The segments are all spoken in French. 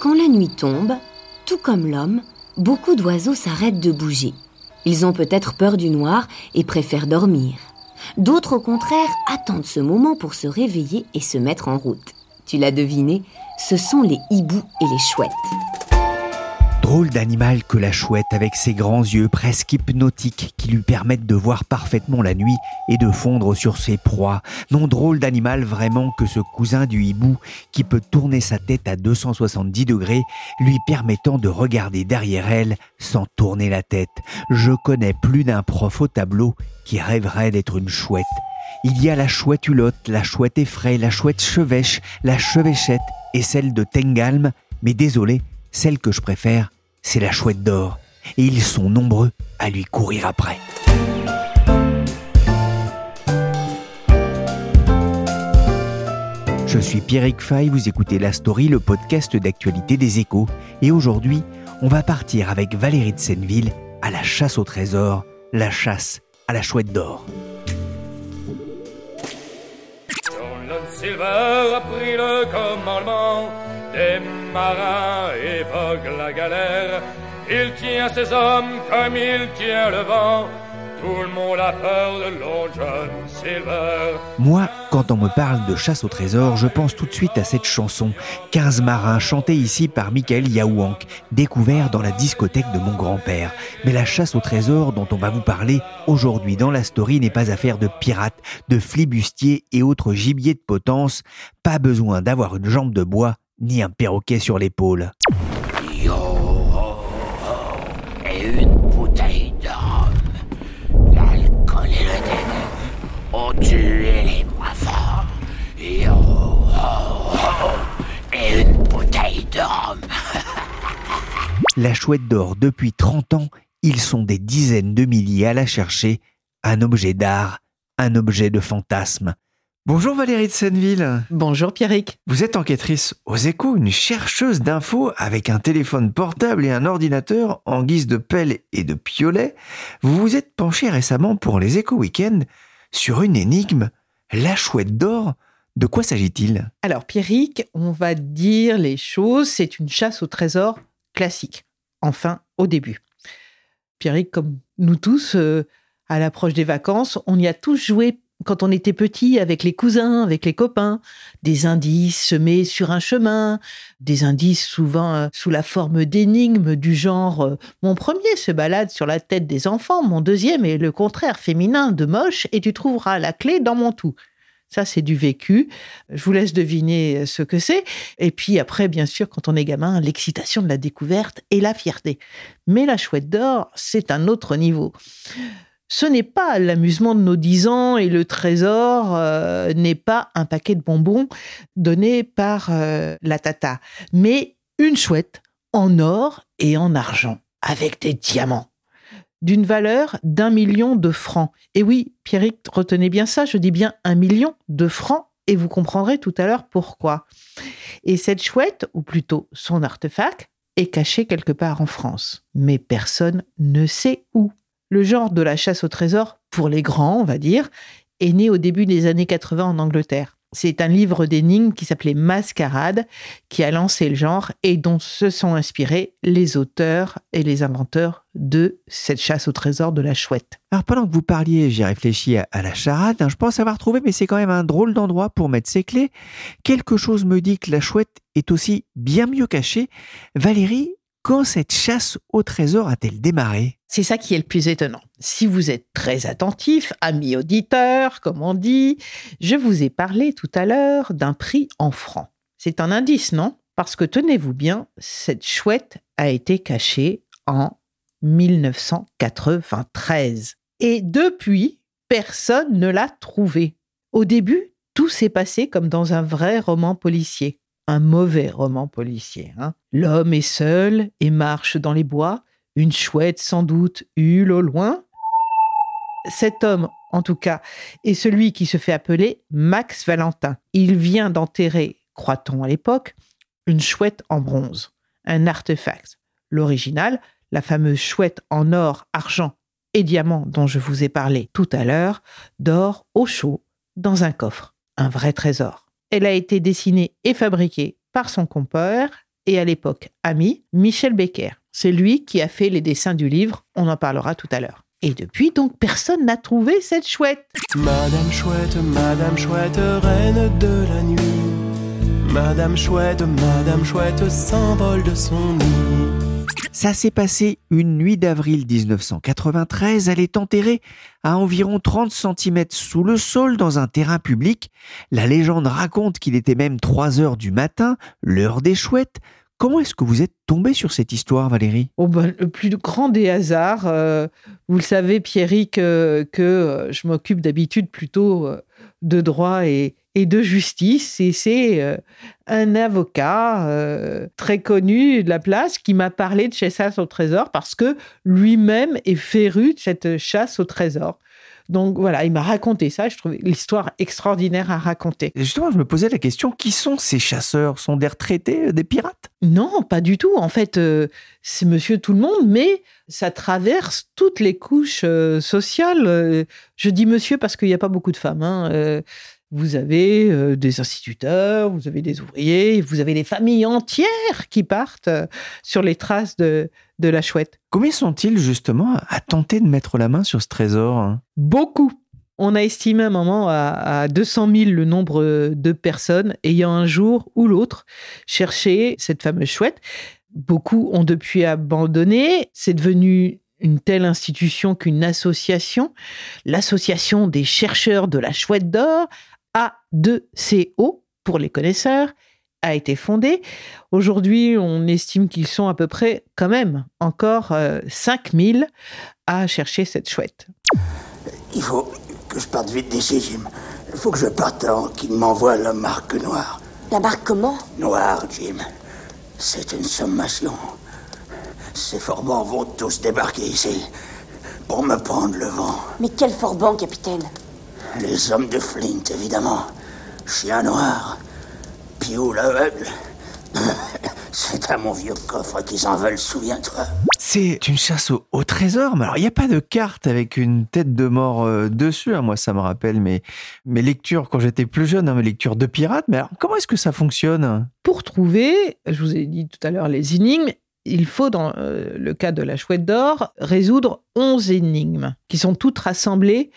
Quand la nuit tombe, tout comme l'homme, beaucoup d'oiseaux s'arrêtent de bouger. Ils ont peut-être peur du noir et préfèrent dormir. D'autres, au contraire, attendent ce moment pour se réveiller et se mettre en route. Tu l'as deviné, ce sont les hiboux et les chouettes. Drôle d'animal que la chouette avec ses grands yeux presque hypnotiques qui lui permettent de voir parfaitement la nuit et de fondre sur ses proies. Non drôle d'animal vraiment que ce cousin du hibou qui peut tourner sa tête à 270 degrés lui permettant de regarder derrière elle sans tourner la tête. Je connais plus d'un prof au tableau qui rêverait d'être une chouette. Il y a la chouette hulotte, la chouette effraie, la chouette chevêche, la chevêchette et celle de Tengalm, mais désolé, celle que je préfère, c'est la chouette d'or, et ils sont nombreux à lui courir après. Je suis Pierrick Fay, vous écoutez La Story, le podcast d'actualité des échos, et aujourd'hui, on va partir avec Valérie de Senneville à la chasse au trésor, la chasse à la chouette d'or. La galère. Il tient ses hommes comme il tient le vent. Tout le monde a peur de Long John Silver. Moi, quand on me parle de chasse au trésor, je pense tout de suite à cette chanson 15 marins chantée ici par Michael Yaouank, découvert dans la discothèque de mon grand-père. Mais la chasse au trésor dont on va vous parler aujourd'hui dans la story n'est pas affaire de pirates, de flibustiers et autres gibiers de potence. Pas besoin d'avoir une jambe de bois ni un perroquet sur l'épaule. Yo, et une bouteille d'homme. L'alcool et le ont tué les moins forts. Yo, et une bouteille d'homme. La chouette d'or, depuis 30 ans, ils sont des dizaines de milliers à la chercher. Un objet d'art, un objet de fantasme. Bonjour Valérie de Senneville. Bonjour Pierrick. Vous êtes enquêtrice aux échos, une chercheuse d'infos avec un téléphone portable et un ordinateur en guise de pelle et de piolet. Vous vous êtes penché récemment pour les échos week-end sur une énigme, la chouette d'or. De quoi s'agit-il? Alors Pierrick, on va dire les choses, c'est une chasse au trésor classique. Enfin, au début. Pierrick, comme nous tous, euh, à l'approche des vacances, on y a tous joué quand on était petit avec les cousins, avec les copains, des indices semés sur un chemin, des indices souvent euh, sous la forme d'énigmes du genre euh, mon premier se balade sur la tête des enfants, mon deuxième est le contraire féminin de moche et tu trouveras la clé dans mon tout. Ça, c'est du vécu. Je vous laisse deviner euh, ce que c'est. Et puis après, bien sûr, quand on est gamin, l'excitation de la découverte et la fierté. Mais la chouette d'or, c'est un autre niveau ce n'est pas l'amusement de nos dix ans et le trésor euh, n'est pas un paquet de bonbons donné par euh, la tata, mais une chouette en or et en argent, avec des diamants, d'une valeur d'un million de francs. Et oui, Pierrick, retenez bien ça, je dis bien un million de francs, et vous comprendrez tout à l'heure pourquoi. Et cette chouette, ou plutôt son artefact, est caché quelque part en France, mais personne ne sait où. Le genre de la chasse au trésor, pour les grands, on va dire, est né au début des années 80 en Angleterre. C'est un livre d'énigmes qui s'appelait Mascarade qui a lancé le genre et dont se sont inspirés les auteurs et les inventeurs de cette chasse au trésor de la chouette. Alors pendant que vous parliez, j'ai réfléchi à, la charade. hein, je pense avoir trouvé, mais c'est quand même un drôle d'endroit pour mettre ses clés. Quelque chose me dit que la chouette est aussi bien mieux cachée. Valérie, quand cette chasse au trésor a-t-elle démarré? C'est ça qui est le plus étonnant. Si vous êtes très attentif, ami auditeur, comme on dit, je vous ai parlé tout à l'heure d'un prix en francs. C'est un indice, non? Parce que tenez-vous bien, cette chouette a été cachée en 1993. Et depuis, personne ne l'a trouvée. Au début, tout s'est passé comme dans un vrai roman policier, un mauvais roman policier. Hein. L'homme est seul et marche dans les bois, une chouette sans doute hule au loin. Cet homme, en tout cas, est celui qui se fait appeler Max Valentin. Il vient d'enterrer, croit-on à l'époque, une chouette en bronze, un artefact. L'original, la fameuse chouette en or, argent et diamant dont je vous ai parlé tout à l'heure, dort au chaud dans un coffre, un vrai trésor. Elle a été dessinée et fabriquée par son compère et à l'époque ami, Michel Becker. C'est lui qui a fait les dessins du livre, on en parlera tout à l'heure. Et depuis, donc, personne n'a trouvé cette chouette. Madame Chouette, Madame Chouette, reine de la nuit. Madame Chouette, Madame Chouette s'envole de son nid. Ça s'est passé une nuit d'avril 1993. Elle est enterrée à environ 30 cm sous le sol dans un terrain public. La légende raconte qu'il était même 3 heures du matin, l'heure des chouettes. Comment est-ce que vous êtes tombé sur cette histoire, Valérie? Oh ben, Le plus grand des hasards. Euh, vous le savez, Pierrick, euh, que euh, je m'occupe d'habitude plutôt de droit et, de justice. Et c'est un avocat très connu de la place qui m'a parlé de chasse au trésor parce que lui-même est féru de cette chasse au trésor. Donc voilà, il m'a raconté ça. Je trouvais l'histoire extraordinaire à raconter. justement, je me posais la question qui sont ces chasseurs? Sont des retraités, euh, des pirates? Non, pas du tout. En fait, c'est monsieur tout le monde, mais ça traverse toutes les couches sociales. je dis monsieur parce qu'il n'y a pas beaucoup de femmes. Hein vous avez euh, des instituteurs, vous avez des ouvriers, vous avez des familles entières qui partent euh, sur les traces de, de la chouette. Combien sont-ils justement à tenter de mettre la main sur ce trésor hein? Beaucoup. On a estimé un moment à, à 200 000 le nombre de personnes ayant un jour ou l'autre cherché cette fameuse chouette. Beaucoup ont depuis abandonné. C'est devenu une telle institution qu'une association, l'association des chercheurs de la chouette d'or, a2CO pour les connaisseurs, a été fondé. Aujourd'hui, on estime qu'ils sont à peu près quand même encore 5000 euh, à chercher cette chouette. Il faut que je parte vite d'ici, Jim. Il faut que je parte avant qu'il m'envoie la marque noire. La marque comment? Noire, Jim. C'est une sommation. Ces forbans vont tous débarquer ici pour me prendre le vent. Mais quel forban, capitaine? Les hommes de Flint, évidemment. Chien noir. Piou l'aveugle. C'est à mon vieux coffre qu'ils en veulent, souviens-toi. C'est une chasse au, trésor, mais alors il n'y a pas de carte avec une tête de mort euh, dessus. Hein. Moi, ça me rappelle mes, mes lectures quand j'étais plus jeune, hein, mes lectures de pirates. Mais alors, comment est-ce que ça fonctionne? Pour trouver, je vous ai dit tout à l'heure les énigmes, il faut, dans euh, le cas de la chouette d'or, résoudre 11 énigmes qui sont toutes rassemblées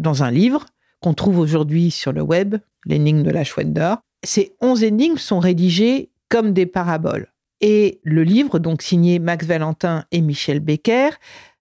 dans un livre qu'on trouve aujourd'hui sur le web, l'énigme de la chouette d'or. Ces onze énigmes sont rédigées comme des paraboles. Et le livre, donc signé Max Valentin et Michel Becker,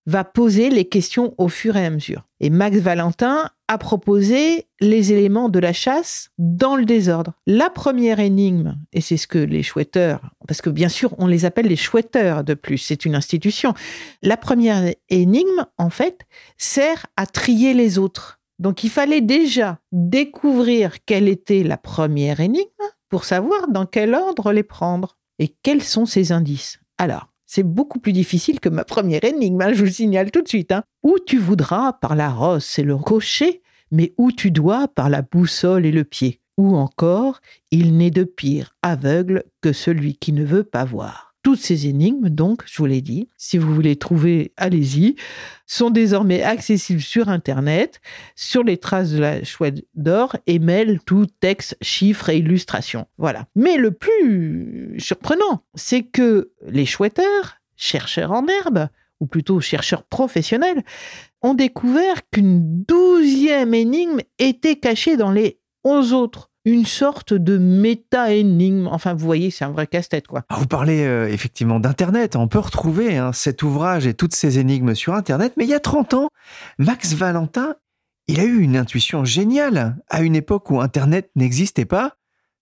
va poser les questions au fur et à mesure. Et Max Valentin a proposé les éléments de la chasse dans le désordre. La première énigme, et c'est ce que les chouetteurs, parce que bien sûr on les appelle les chouetteurs de plus, c'est une institution, la première énigme, en fait, sert à trier les autres. Donc il fallait déjà découvrir quelle était la première énigme pour savoir dans quel ordre les prendre et quels sont ces indices? Alors, c'est beaucoup plus difficile que ma première énigme, hein, je vous le signale tout de suite. Hein. Où tu voudras par la rosse et le rocher, mais où tu dois par la boussole et le pied. Ou encore, il n'est de pire aveugle que celui qui ne veut pas voir. Toutes ces énigmes, donc, je vous l'ai dit, si vous voulez trouver, allez-y, sont désormais accessibles sur Internet, sur les traces de la chouette d'or et mêlent tout texte, chiffres et illustrations. Voilà. Mais le plus surprenant, c'est que les chouetteurs, chercheurs en herbe, ou plutôt chercheurs professionnels, ont découvert qu'une douzième énigme était cachée dans les onze autres une sorte de méta-énigme. Enfin, vous voyez, c'est un vrai casse-tête, quoi. Ah, vous parlez euh, effectivement d'Internet. On peut retrouver hein, cet ouvrage et toutes ces énigmes sur Internet. Mais il y a 30 ans, Max Valentin, il a eu une intuition géniale à une époque où Internet n'existait pas.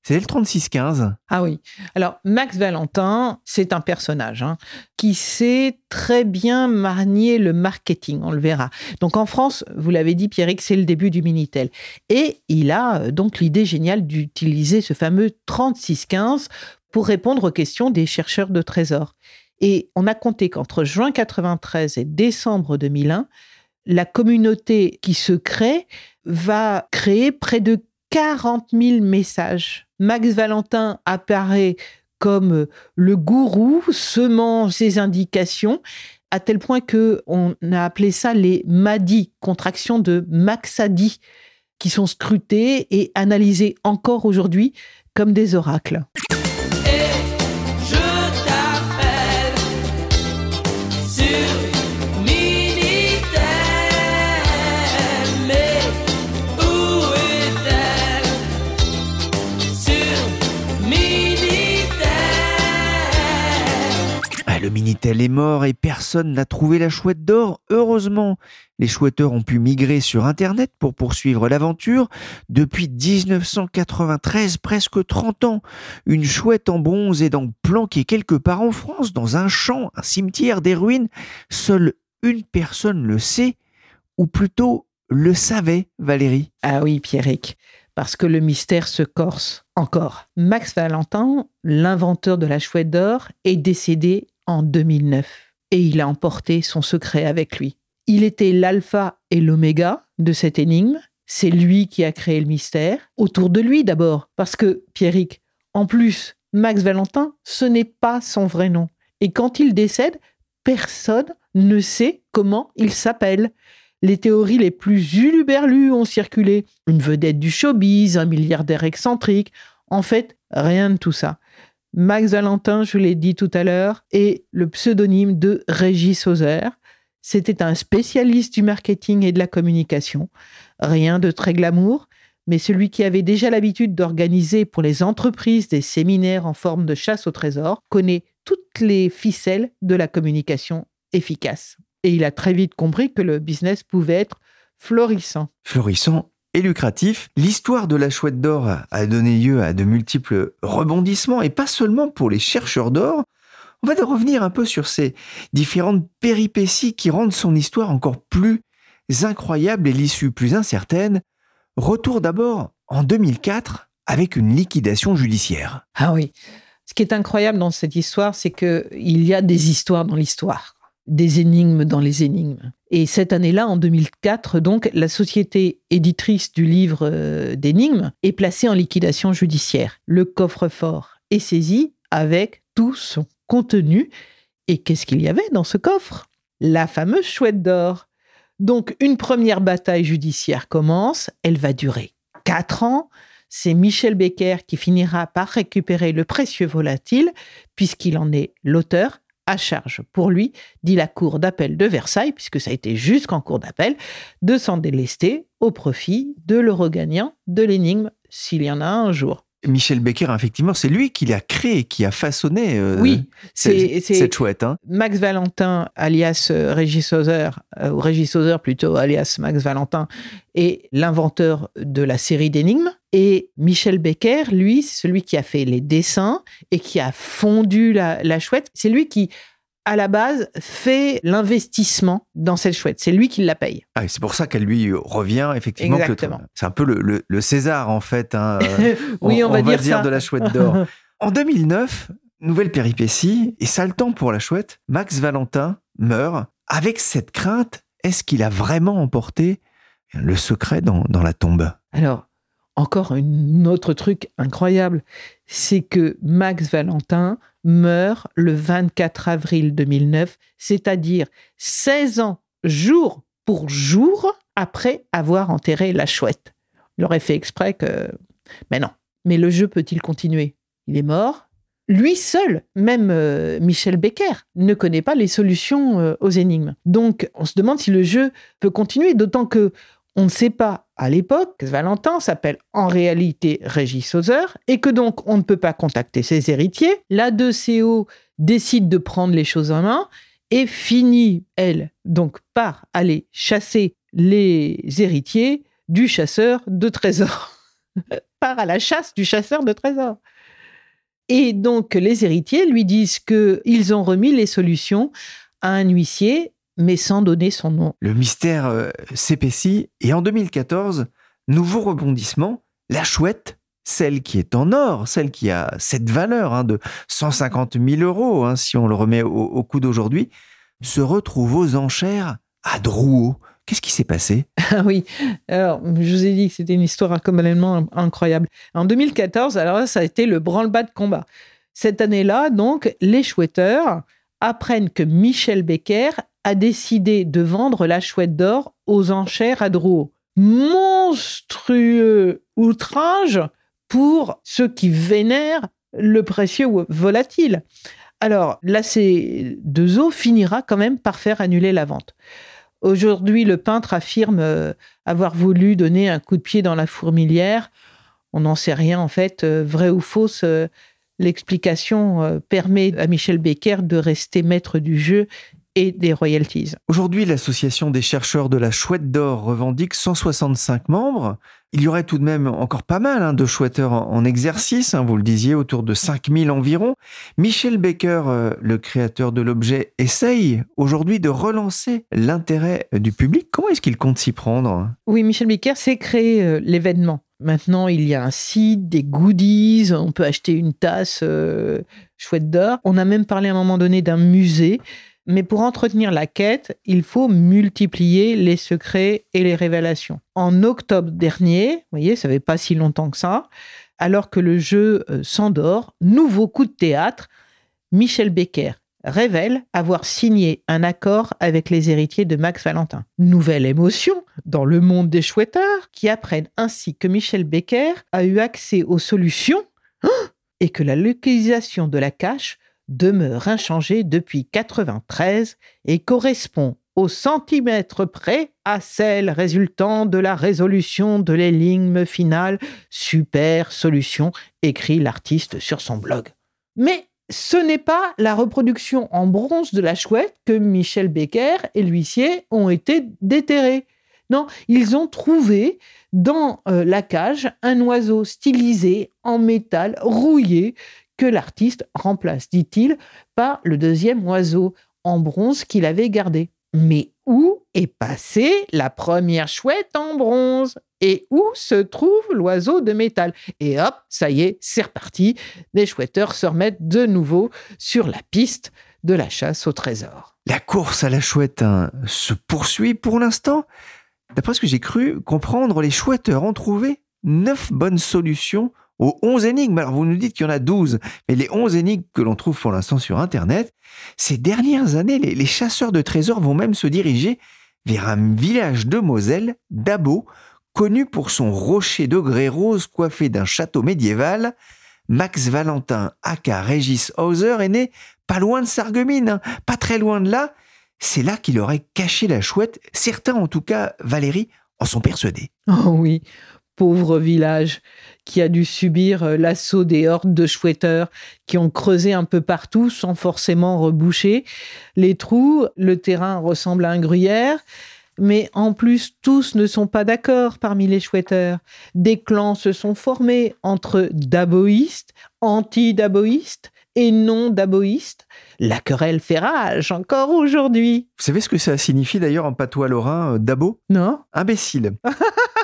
C'était le 36-15. Ah oui. Alors, Max Valentin, c'est un personnage hein, qui sait très bien manier le marketing, on le verra. Donc, en France, vous l'avez dit, Pierrick, c'est le début du Minitel. Et il a euh, donc l'idée géniale d'utiliser ce fameux 3615 pour répondre aux questions des chercheurs de trésors. Et on a compté qu'entre juin 93 et décembre 2001, la communauté qui se crée va créer près de 40 000 messages Max Valentin apparaît comme le gourou semant ses indications à tel point que on a appelé ça les MADI, contractions de Maxadi, qui sont scrutées et analysées encore aujourd'hui comme des oracles. Minitel est mort et personne n'a trouvé la chouette d'or. Heureusement, les chouetteurs ont pu migrer sur Internet pour poursuivre l'aventure. Depuis 1993, presque 30 ans, une chouette en bronze est donc planquée quelque part en France, dans un champ, un cimetière, des ruines. Seule une personne le sait, ou plutôt le savait, Valérie. Ah oui, Pierrick parce que le mystère se corse encore. Max Valentin, l'inventeur de la chouette d'or, est décédé en 2009 et il a emporté son secret avec lui. Il était l'alpha et l'oméga de cette énigme. C'est lui qui a créé le mystère. Autour de lui d'abord, parce que Pierrick, en plus, Max Valentin, ce n'est pas son vrai nom. Et quand il décède, personne ne sait comment il s'appelle. Les théories les plus uluberlues ont circulé. Une vedette du showbiz, un milliardaire excentrique. En fait, rien de tout ça. Max Valentin, je l'ai dit tout à l'heure, est le pseudonyme de Régis Hauser. C'était un spécialiste du marketing et de la communication. Rien de très glamour, mais celui qui avait déjà l'habitude d'organiser pour les entreprises des séminaires en forme de chasse au trésor connaît toutes les ficelles de la communication efficace. Et il a très vite compris que le business pouvait être florissant. Florissant et lucratif, l'histoire de la chouette d'or a donné lieu à de multiples rebondissements, et pas seulement pour les chercheurs d'or. On va revenir un peu sur ces différentes péripéties qui rendent son histoire encore plus incroyable et l'issue plus incertaine. Retour d'abord en 2004 avec une liquidation judiciaire. Ah oui. Ce qui est incroyable dans cette histoire, c'est qu'il y a des histoires dans l'histoire des énigmes dans les énigmes. Et cette année-là, en 2004, donc, la société éditrice du livre euh, d'énigmes est placée en liquidation judiciaire. Le coffre-fort est saisi avec tout son contenu. Et qu'est-ce qu'il y avait dans ce coffre? La fameuse chouette d'or. Donc, une première bataille judiciaire commence. Elle va durer quatre ans. C'est Michel Becker qui finira par récupérer le précieux volatile, puisqu'il en est l'auteur à charge pour lui, dit la Cour d'appel de Versailles, puisque ça a été jusqu'en Cour d'appel, de s'en délester au profit de l'euro gagnant de l'énigme, s'il y en a un jour. Michel Becker, effectivement, c'est lui qui l'a créé, qui a façonné euh, oui, c'est, cette chouette. Hein. Max Valentin, alias euh, Régis Hauser, euh, ou Régis Hauser plutôt, alias Max Valentin, est l'inventeur de la série d'énigmes. Et Michel Becker, lui, c'est celui qui a fait les dessins et qui a fondu la, la chouette. C'est lui qui à la base, fait l'investissement dans cette chouette. C'est lui qui la paye. Ah, c'est pour ça qu'elle lui revient, effectivement. Exactement. C'est un peu le, César, en fait. Hein, oui, on, va, dire, dire de la chouette d'or. en 2009, nouvelle péripétie, et ça le temps pour la chouette, Max Valentin meurt. Avec cette crainte, est-ce qu'il a vraiment emporté le secret dans, dans la tombe? Alors, encore un autre truc incroyable, c'est que Max Valentin meurt le 24 avril 2009, c'est-à-dire 16 ans jour pour jour après avoir enterré la chouette. Il aurait fait exprès que... Mais non. Mais le jeu peut-il continuer? Il est mort. Lui seul, même euh, Michel Becker, ne connaît pas les solutions euh, aux énigmes. Donc, on se demande si le jeu peut continuer, d'autant que on ne sait pas à l'époque que Valentin s'appelle en réalité Régis Hauser et que donc on ne peut pas contacter ses héritiers. La 2CO décide de prendre les choses en main et finit, elle, donc par aller chasser les héritiers du chasseur de trésors. part à la chasse du chasseur de trésors. Et donc, les héritiers lui disent qu'ils ont remis les solutions à un huissier, mais sans donner son nom. Le mystère euh, s'épaissit et en 2014, nouveau rebondissement, la chouette, celle qui est en or, celle qui a cette valeur hein, de 150 000 euros, hein, si on le remet au, au coût d'aujourd'hui, se retrouve aux enchères à Drouot. Qu'est-ce qui s'est passé? Ah oui, alors je vous ai dit que c'était une histoire complètement incroyable. En 2014, alors là, ça a été le branle-bas de combat. Cette année-là, donc, les chouetteurs apprennent que Michel Becker a décidé de vendre la chouette d'or aux enchères à Drouot. Monstrueux outrage pour ceux qui vénèrent le précieux volatile. Alors, la C2O finira quand même par faire annuler la vente. Aujourd'hui, le peintre affirme euh, avoir voulu donner un coup de pied dans la fourmilière. On n'en sait rien en fait, euh, vrai ou fausse. Euh, l'explication permet à Michel Becker de rester maître du jeu et des royalties. Aujourd'hui, l'association des chercheurs de la chouette d'or revendique 165 membres. Il y aurait tout de même encore pas mal hein, de chouetteurs en, exercice, hein, vous le disiez, autour de 5000 environ. Michel Baker, euh, le créateur de l'objet, essaye aujourd'hui de relancer l'intérêt du public. Comment est-ce qu'il compte s'y prendre? Oui, Michel Baker s'est créé euh, l'événement. Maintenant, il y a un site, des goodies, on peut acheter une tasse euh, chouette d'or. On a même parlé à un moment donné d'un musée. Mais pour entretenir la quête, il faut multiplier les secrets et les révélations. En octobre dernier, vous voyez, ça fait pas si longtemps que ça, alors que le jeu euh, s'endort, nouveau coup de théâtre, Michel Becker révèle avoir signé un accord avec les héritiers de Max Valentin. Nouvelle émotion dans le monde des chouetteurs qui apprennent ainsi que Michel Becker a eu accès aux solutions et que la localisation de la cache demeure inchangée depuis 93 et correspond au centimètre près à celle résultant de la résolution de l'énigme finale. Super solution, écrit l'artiste sur son blog. Mais ce n'est pas la reproduction en bronze de la chouette que Michel Becker et l'huissier ont été déterrés. Non, ils ont trouvé dans euh, la cage un oiseau stylisé en métal rouillé que l'artiste remplace, dit-il, par le deuxième oiseau en bronze qu'il avait gardé. Mais où est passée la première chouette en bronze? Et où se trouve l'oiseau de métal? Et hop, ça y est, c'est reparti. Les chouetteurs se remettent de nouveau sur la piste de la chasse au trésor. La course à la chouette hein, se poursuit pour l'instant. D'après ce que j'ai cru comprendre, les chouetteurs ont trouvé neuf bonnes solutions aux 11 énigmes. Alors vous nous dites qu'il y en a 12, mais les 11 énigmes que l'on trouve pour l'instant sur Internet, ces dernières années, les, chasseurs de trésors vont même se diriger vers un village de Moselle, Dabo, connu pour son rocher de grès rose coiffé d'un château médiéval. Max Valentin, aka Régis Hauser, est né pas loin de Sarreguemines, hein. pas très loin de là. C'est là qu'il aurait caché la chouette. Certains, en tout cas, Valérie, en sont persuadés. Oh oui, pauvre village qui a dû subir euh, l'assaut des hordes de chouetteurs qui ont creusé un peu partout sans forcément reboucher les trous. Le terrain ressemble à un gruyère. Mais en plus, tous ne sont pas d'accord parmi les chouetteurs. Des clans se sont formés entre daboïstes, anti-daboïstes et non-daboïstes. La querelle fait rage encore aujourd'hui. Vous savez ce que ça signifie d'ailleurs en patois lorrain, euh, dabo? Non. Imbécile.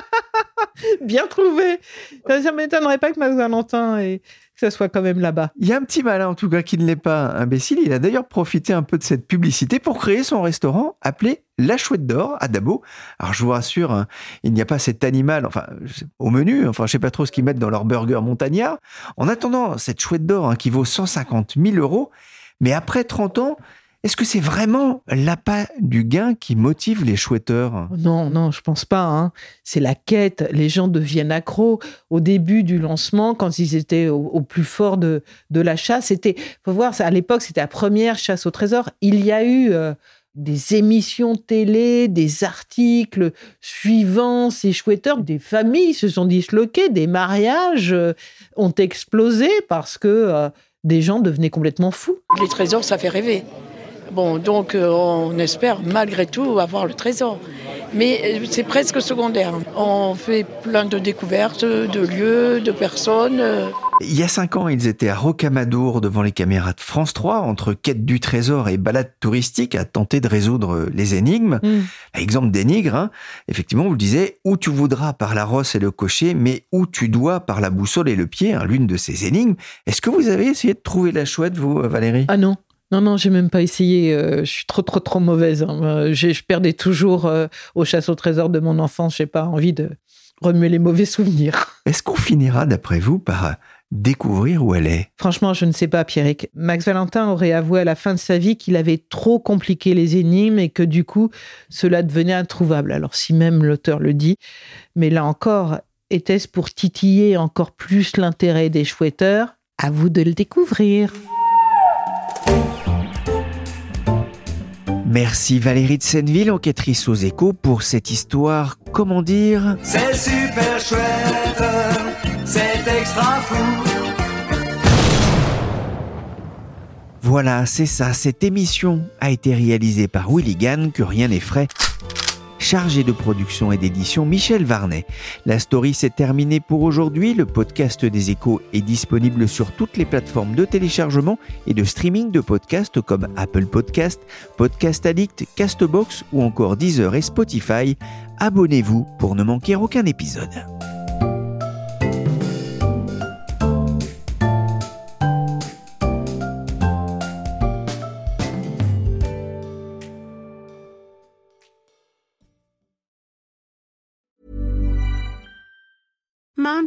Bien trouvé. Ça ne m'étonnerait pas que Max Valentin et que ça soit quand même là-bas. Il y a un petit malin, en tout cas, qui ne l'est pas imbécile. Il a d'ailleurs profité un peu de cette publicité pour créer son restaurant appelé La Chouette d'Or à Dabo. Alors, je vous rassure, hein, il n'y a pas cet animal, enfin, au menu, enfin, je sais pas trop ce qu'ils mettent dans leur burger montagnard. En attendant, cette Chouette d'Or hein, qui vaut 150 000 euros, mais après 30 ans, est-ce que c'est vraiment l'appât du gain qui motive les chouetteurs? Non, non, je pense pas. Hein. C'est la quête. Les gens deviennent accros. Au début du lancement, quand ils étaient au, plus fort de, de la chasse, c'était, faut voir, à l'époque, c'était la première chasse au trésor. Il y a eu euh, des émissions télé, des articles suivant ces chouetteurs. Des familles se sont disloquées, des mariages euh, ont explosé parce que euh, des gens devenaient complètement fous. Les trésors, ça fait rêver. Bon, donc euh, on espère malgré tout avoir le trésor. Mais euh, c'est presque secondaire. On fait plein de découvertes, de lieux, de personnes. euh. Il y a cinq ans, ils étaient à Rocamadour devant les caméras de France 3, entre quête du trésor et balade touristique, à tenter de résoudre les énigmes. Mm. Exemple d'énigme, hein. effectivement, vous le disiez, où tu voudras par la rosse et le cocher, mais où tu dois par la boussole et le pied, hein, l'une de ces énigmes. Est-ce que vous avez essayé de trouver la chouette, vous, Valérie? Ah non. Non, non, j'ai même pas essayé. euh, je suis trop, trop, trop mauvaise. hein. Euh, je perdais toujours euh, aux chasses au trésor de mon enfance. J'ai pas envie de remuer les mauvais souvenirs. Est-ce qu'on finira, d'après vous, par découvrir où elle est? Franchement, je ne sais pas, Pierrick. Max Valentin aurait avoué à la fin de sa vie qu'il avait trop compliqué les énigmes et que du coup, cela devenait introuvable. Alors, si même l'auteur le dit, mais là encore, était-ce pour titiller encore plus l'intérêt des chouetteurs? À vous de le découvrir. Merci Valérie de Senneville, enquêtrice aux échos, pour cette histoire, comment dire? C'est super chouette, c'est extra fou. Voilà, c'est ça, cette émission a été réalisée par Willy Gann, que rien n'est frais. Chargé de production et d'édition, Michel Varnet. La story s'est terminée pour aujourd'hui. Le podcast des échos est disponible sur toutes les plateformes de téléchargement et de streaming de podcasts comme Apple Podcast, Podcast Addict, Castbox ou encore Deezer et Spotify. Abonnez-vous pour ne manquer aucun épisode.